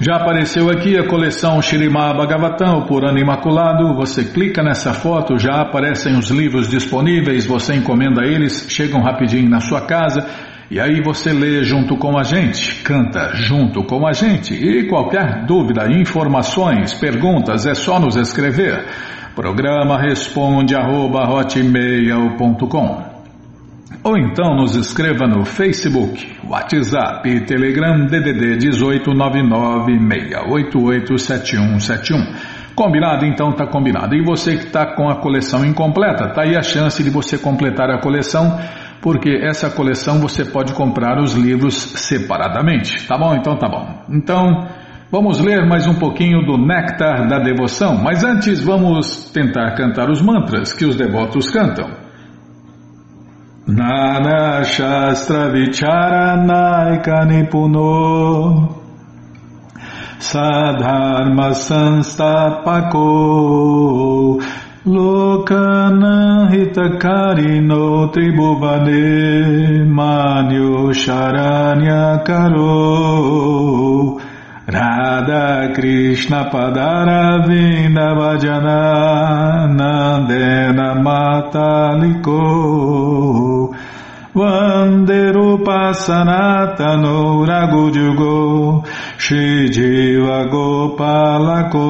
Já apareceu aqui a coleção Shirimá Bhagavatam, por ano imaculado. Você clica nessa foto, já aparecem os livros disponíveis, você encomenda eles, chegam rapidinho na sua casa. E aí você lê junto com a gente, canta junto com a gente. E qualquer dúvida, informações, perguntas, é só nos escrever. Programa responde arroba, ou então nos escreva no Facebook, WhatsApp e Telegram DDD 18996887171. Combinado? Então tá combinado. E você que está com a coleção incompleta, tá aí a chance de você completar a coleção porque essa coleção você pode comprar os livros separadamente. Tá bom? Então tá bom. Então, vamos ler mais um pouquinho do Néctar da Devoção, mas antes vamos tentar cantar os mantras que os devotos cantam. Nana Shastra Vicharanaika Nipuno Sadharma Sanstapako Lokana hitakarino tribhuvane manyo sharanya karo Radha Krishna Padara Vinda Vajana Nandena Mataliko Vanderupa Sanatano Ragujugo Shri Jiva Gopalako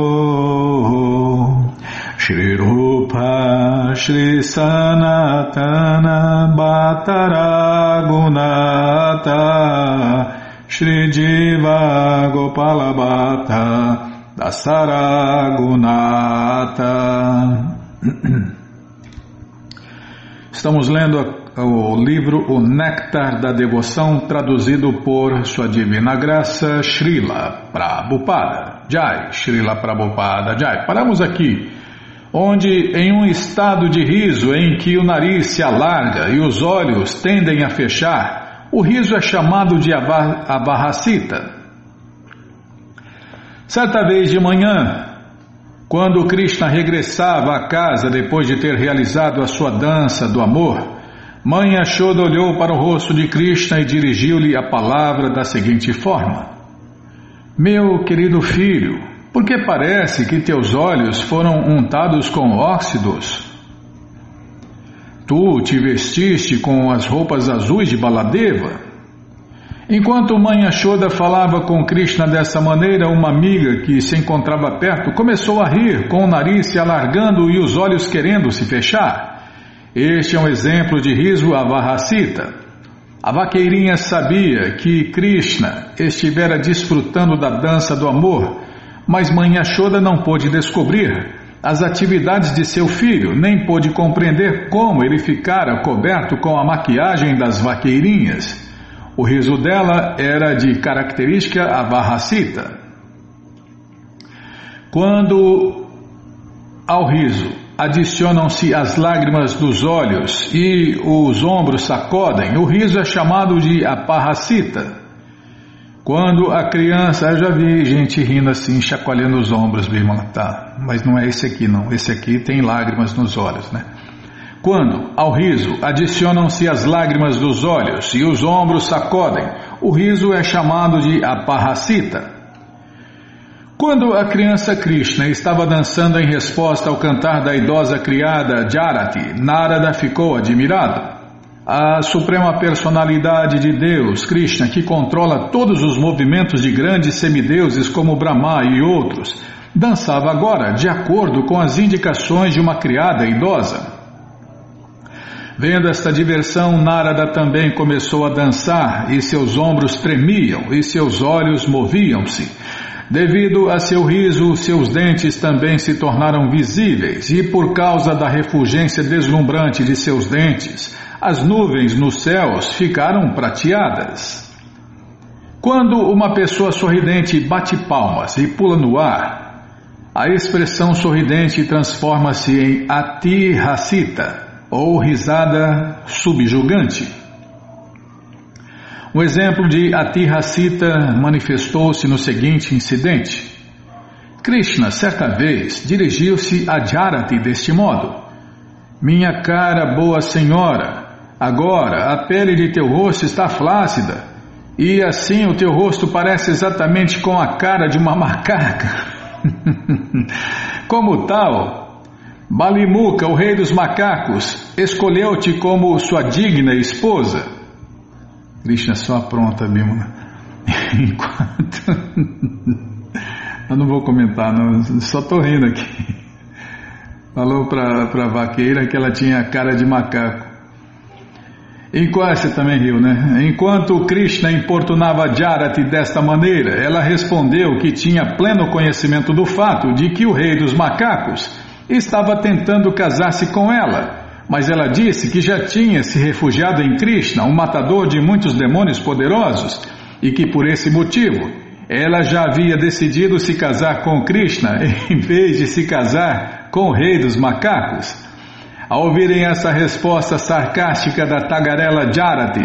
Shri Rupa Shri Sanatana Bhattaragunata Shri Jiva Gopala Bhatta Dasaragunata [clears throat] Estamos lendo o livro O Néctar da Devoção, traduzido por Sua Divina Graça, Srila Prabhupada. Jai, Srila Prabhupada Jai. Paramos aqui, onde em um estado de riso em que o nariz se alarga e os olhos tendem a fechar, o riso é chamado de abarracita. Certa vez de manhã, quando Krishna regressava à casa depois de ter realizado a sua dança do amor, Mãe Yashoda olhou para o rosto de Krishna e dirigiu-lhe a palavra da seguinte forma: Meu querido filho, por que parece que teus olhos foram untados com óxidos? Tu te vestiste com as roupas azuis de Baladeva? Enquanto Mãe Ashoda falava com Krishna dessa maneira, uma amiga que se encontrava perto começou a rir, com o nariz se alargando e os olhos querendo se fechar. Este é um exemplo de riso avarracita. A vaqueirinha sabia que Krishna estivera desfrutando da dança do amor, mas Mãe Ashoda não pôde descobrir as atividades de seu filho, nem pôde compreender como ele ficara coberto com a maquiagem das vaqueirinhas. O riso dela era de característica avarracita. Quando ao riso adicionam-se as lágrimas dos olhos e os ombros sacodem, o riso é chamado de aparracita. Quando a criança, eu já vi gente rindo assim, chacoalhando os ombros, Bimala, tá, mas não é esse aqui não, esse aqui tem lágrimas nos olhos, né? Quando, ao riso, adicionam-se as lágrimas dos olhos e os ombros sacodem, o riso é chamado de aparracita. Quando a criança Krishna estava dançando em resposta ao cantar da idosa criada Jarati, Narada ficou admirado. A suprema personalidade de Deus, Krishna, que controla todos os movimentos de grandes semideuses como Brahma e outros, dançava agora de acordo com as indicações de uma criada idosa. Vendo esta diversão, Narada também começou a dançar e seus ombros tremiam e seus olhos moviam-se. Devido a seu riso, seus dentes também se tornaram visíveis e por causa da refulgência deslumbrante de seus dentes, as nuvens nos céus ficaram prateadas. Quando uma pessoa sorridente bate palmas e pula no ar, a expressão sorridente transforma-se em atirracita ou risada subjugante. O exemplo de Atirracita manifestou-se no seguinte incidente. Krishna, certa vez, dirigiu-se a Jarati deste modo: Minha cara boa senhora, agora a pele de teu rosto está flácida, e assim o teu rosto parece exatamente com a cara de uma [laughs] macaca. Como tal, Balimuca, o rei dos macacos, escolheu-te como sua digna esposa. Krishna só apronta, Bimala. [laughs] Enquanto. Eu não vou comentar, não, só estou rindo aqui. Falou para a vaqueira que ela tinha cara de macaco. Você também riu, né? Enquanto Krishna importunava Jarati desta maneira, ela respondeu que tinha pleno conhecimento do fato de que o rei dos macacos estava tentando casar-se com ela, mas ela disse que já tinha se refugiado em Krishna, um matador de muitos demônios poderosos, e que por esse motivo ela já havia decidido se casar com Krishna [laughs] em vez de se casar com o rei dos macacos. Ao ouvirem essa resposta sarcástica da tagarela Jarati,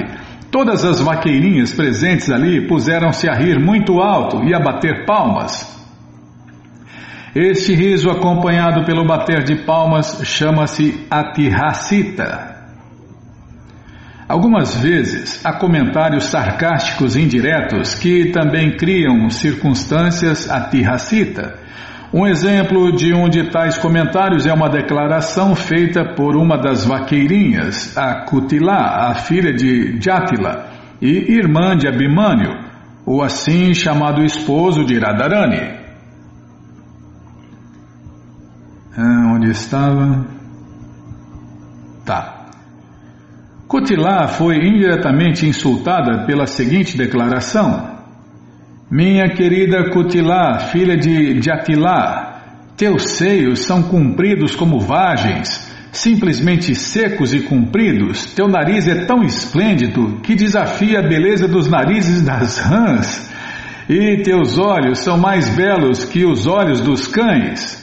todas as vaqueirinhas presentes ali puseram-se a rir muito alto e a bater palmas. Este riso, acompanhado pelo bater de palmas, chama-se atirracita. Algumas vezes há comentários sarcásticos indiretos que também criam circunstâncias atirracita. Um exemplo de um de tais comentários é uma declaração feita por uma das vaqueirinhas, a Kutila, a filha de Jatila e irmã de Abhimanyu, o assim chamado esposo de Radharani. Ah, onde estava? Tá. Kutilá foi indiretamente insultada pela seguinte declaração: Minha querida Kutilá, filha de Jatilá, teus seios são compridos como vagens, simplesmente secos e compridos, teu nariz é tão esplêndido que desafia a beleza dos narizes das [laughs] rãs, e teus olhos são mais belos que os olhos dos cães.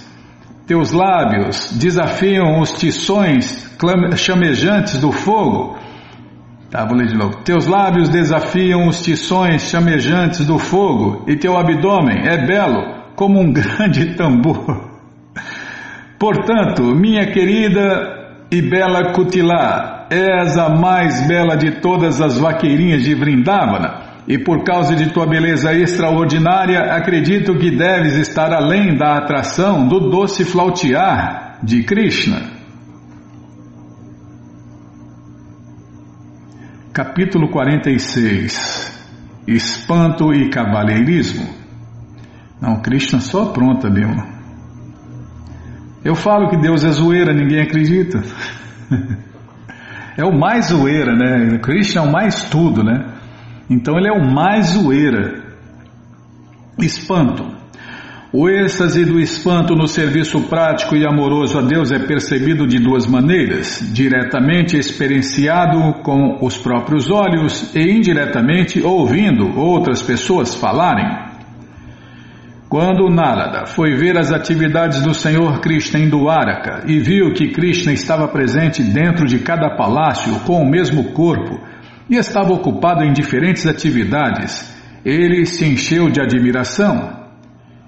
Teus lábios desafiam os tições chamejantes do fogo. Tá, vou ler de novo. Teus lábios desafiam os tições chamejantes do fogo, e teu abdômen é belo como um [laughs] grande tambor. Portanto, minha querida e bela Kutilá, és a mais bela de todas as vaqueirinhas de Vrindavana, e por causa de tua beleza extraordinária, acredito que deves estar além da atração do doce flautear de Krishna. Capítulo 46 Espanto e Cavalheirismo Não, Krishna só pronta, Bima. Eu falo que Deus é zoeira, ninguém acredita. [laughs] é o mais zoeira, né? Krishna é o mais tudo, né? Então ele é o mais zoeira. Espanto. O êxtase do espanto no serviço prático e amoroso a Deus é percebido de duas maneiras: diretamente experienciado com os próprios olhos e indiretamente ouvindo outras pessoas falarem. Quando Narada foi ver as atividades do Senhor Krishna em Dwaraka e viu que Krishna estava presente dentro de cada palácio com o mesmo corpo e estava ocupado em diferentes atividades, ele se encheu de admiração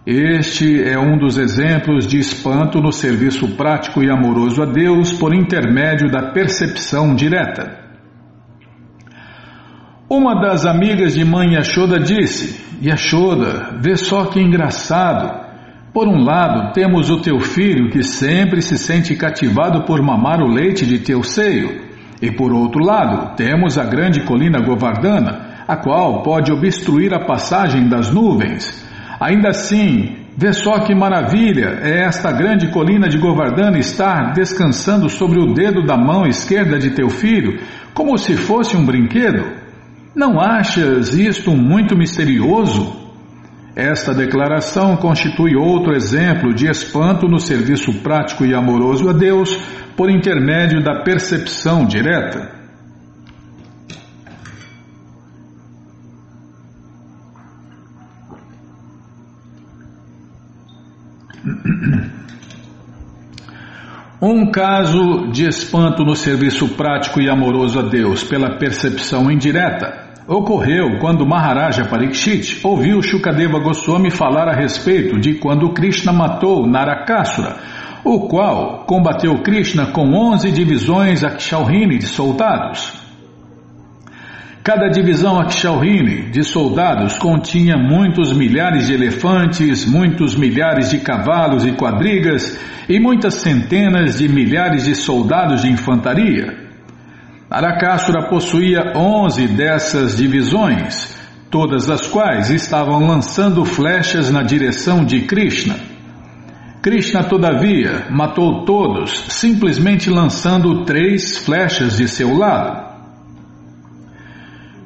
este é um dos exemplos de espanto no serviço prático e amoroso a Deus por intermédio da percepção direta. Uma das amigas de mãe Yashoda disse: Yashoda, vê só que engraçado. Por um lado, temos o teu filho que sempre se sente cativado por mamar o leite de teu seio, e por outro lado, temos a grande colina Govardhana, a qual pode obstruir a passagem das nuvens. Ainda assim, vê só que maravilha é esta grande colina de Govardhana estar descansando sobre o dedo da mão esquerda de teu filho, como se fosse um brinquedo. Não achas isto muito misterioso? Esta declaração constitui outro exemplo de espanto no serviço prático e amoroso a Deus por intermédio da percepção direta. [clears throat] Um caso de espanto no serviço prático e amoroso a Deus pela percepção indireta ocorreu quando Maharaja Parikshit ouviu Shukadeva Goswami falar a respeito de quando Krishna matou Narakasura, o qual combateu Krishna com onze divisões Akshauhini de soldados. Cada divisão Akshauhini de soldados continha muitos milhares de elefantes, muitos milhares de cavalos e quadrigas e muitas centenas de milhares de soldados de infantaria. Arakasura possuía onze dessas divisões, todas as quais estavam lançando flechas na direção de Krishna. Krishna, todavia, matou todos, simplesmente lançando três flechas de seu lado.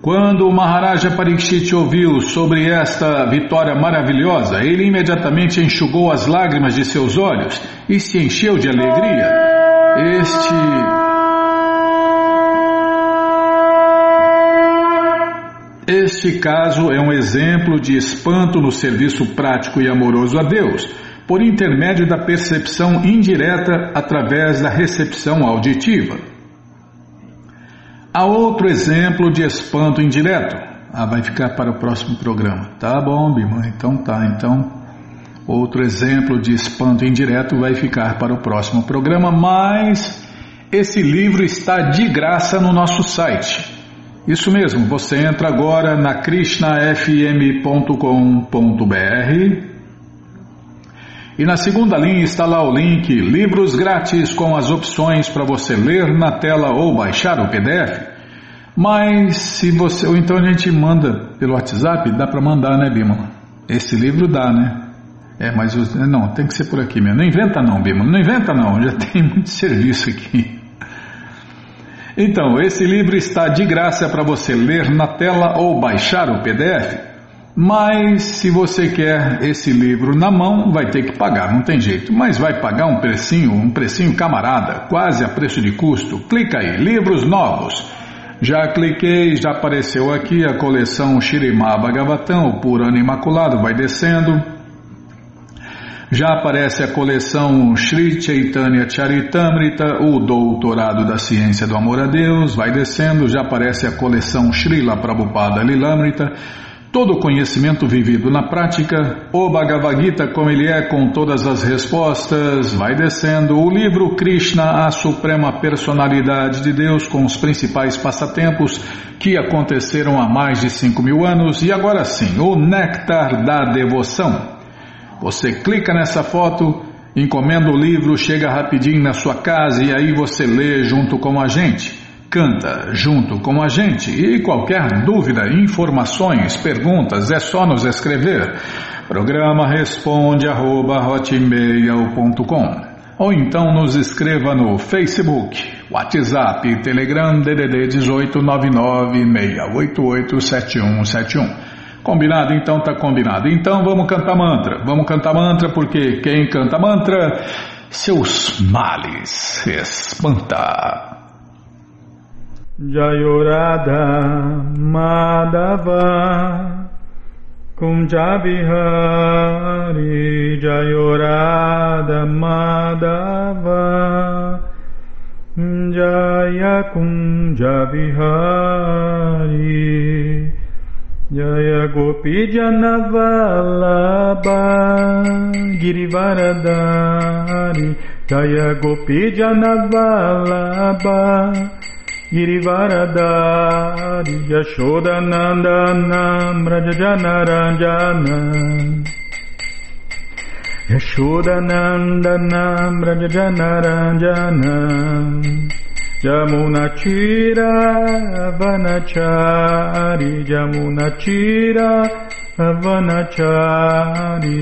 Quando o Maharaja Parikshit ouviu sobre esta vitória maravilhosa, ele imediatamente enxugou as lágrimas de seus olhos e se encheu de alegria. Este. Este caso é um exemplo de espanto no serviço prático e amoroso a Deus, por intermédio da percepção indireta através da recepção auditiva. Há outro exemplo de espanto indireto. Ah, vai ficar para o próximo programa. Tá bom, Bima. Então tá. Então, outro exemplo de espanto indireto vai ficar para o próximo programa, mas esse livro está de graça no nosso site. Isso mesmo, você entra agora na krishnafm.com.br e na segunda linha está lá o link Livros Grátis com as opções para você ler na tela ou baixar o PDF. Mas se você. Ou então a gente manda pelo WhatsApp, dá para mandar, né, Bima? Esse livro dá, né? É, mas não, tem que ser por aqui mesmo. Não inventa não, Bima. Não inventa não, já [laughs] tem muito serviço aqui. Então, esse livro está de graça para você ler na tela ou baixar o PDF. Mas se você quer esse livro na mão, vai ter que pagar, não tem jeito. Mas vai pagar um precinho, um precinho camarada, quase a preço de custo. Clica aí, livros novos. Já cliquei, já apareceu aqui a coleção Shirimá Bhagavatam, o Purana Imaculado, vai descendo. Já aparece a coleção Sri Chaitanya Charitamrita, o Doutorado da Ciência do Amor a Deus, vai descendo, já aparece a coleção Srila Prabhupada Lilamrita, todo o conhecimento vivido na prática, o Bhagavad Gita como ele é com todas as respostas, vai descendo, o livro Krishna, a Suprema Personalidade de Deus com os principais passatempos que aconteceram há mais de cinco mil anos, e agora sim, o Néctar da Devoção. Você clica nessa foto, encomenda o livro, chega rapidinho na sua casa e aí você lê junto com a gente. Canta junto com a gente e qualquer dúvida, informações, perguntas é só nos escrever. Programa responde arroba, ou então nos escreva no Facebook, WhatsApp, Telegram DDD 18 99 688 7171. Combinado? Então tá combinado. Então vamos cantar mantra. Vamos cantar mantra porque quem canta mantra, seus males espanta. Jayorada Madhava Kunjabihari Jayorada Madhava Jaya Kunjabihari Jaya Gopi Janavalabha Girivaradari Jaya Gopi Janavalabha Girivaradari Yashoda Nanda Nam Rajajanaranjana Yashoda Nanda Nam Rajajanaranjana Jamuna Chira Vanachari Jamuna Chira Vanachari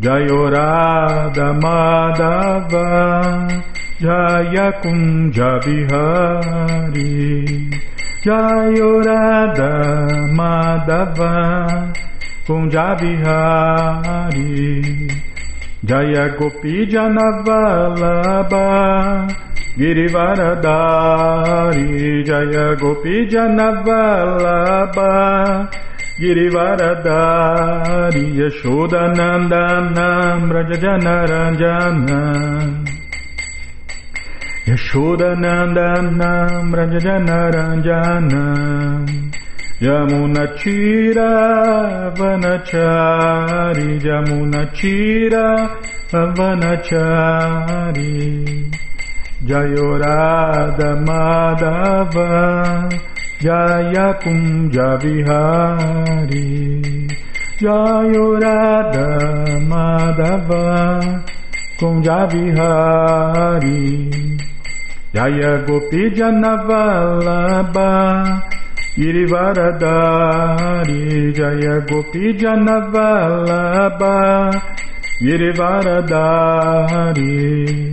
Jayorada Madhava Jaya Kunja Bihari Jayorada Madhava Kunja Bihari Jaya Gopi Janavalabha Girivaradari Jaya Gopi Janavalabha Girivaradari Yashodanandana Brajajanaranjana Yashodanandana Brajajanaranjana Yamunachira Vanachari Yamunachira Vanachari Jayorada Madhava Jaya Kunja Vihari Jayorada Madhava Kunja Vihari Jaya Gopi Janavalabha Girivaradari Jaya Gopi Janavalabha Girivaradari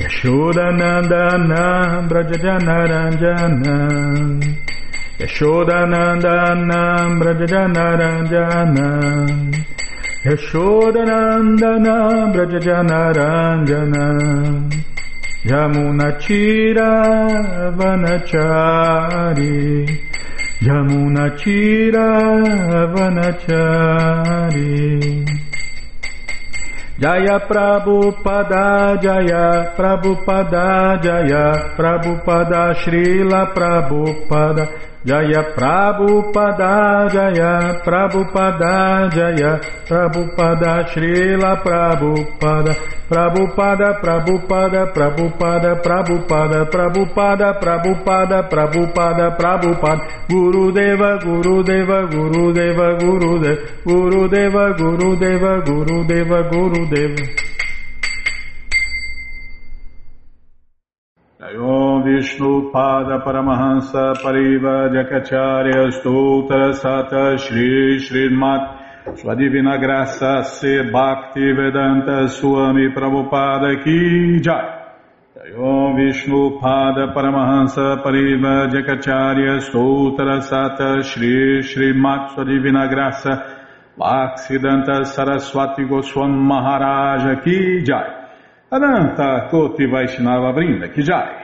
Yashodanandana Brajajanaranjana. Yashodanandana Brajajanaranjana. Yashodanandana Brajajanaranjana Yamunachira Vanachari. Yamunachira Vanachari. Jaya Prabhupada, Jaya Prabhupada, Jaya Prabhupada, Srila Prabhupada, Jaya Prabhupada, Jaya Prabhupada, Jaya Prabhupada, Srila Prabhupada, Prabhupada, Prabhupada, Prabhupada, Prabhupada, Prabhupada, Prabhupada, Prabhupada, Prabhupada, Guru Deva, Guru Deva, Guru Deva, Guru Deva, Guru Om Vishnu Pada Paramahansa Pariva Jakacharya Stoutra Sata Shri Srimat Sua Divina Graça Se Bhakti Vedanta Swami Prabhupada Ki Jai. Om Vishnu Pada Paramahansa Pariva Jakacharya Sutra Sata Shri Shri Matsu Divina Graça Bhaksidanta Saraswati Goswam Maharaja Ki Jai. Ananta Koti Vaishnava Brinda Ki Jai